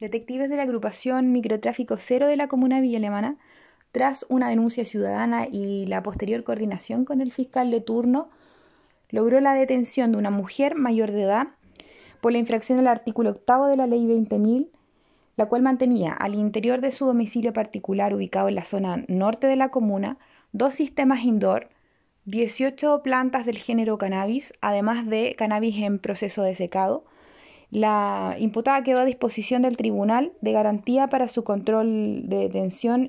Detectives de la agrupación Microtráfico Cero de la Comuna Villa Alemana, tras una denuncia ciudadana y la posterior coordinación con el fiscal de turno, logró la detención de una mujer mayor de edad por la infracción al artículo octavo de la Ley 20.000, la cual mantenía al interior de su domicilio particular ubicado en la zona norte de la comuna dos sistemas indoor, 18 plantas del género cannabis, además de cannabis en proceso de secado, la imputada quedó a disposición del tribunal de garantía para su control de detención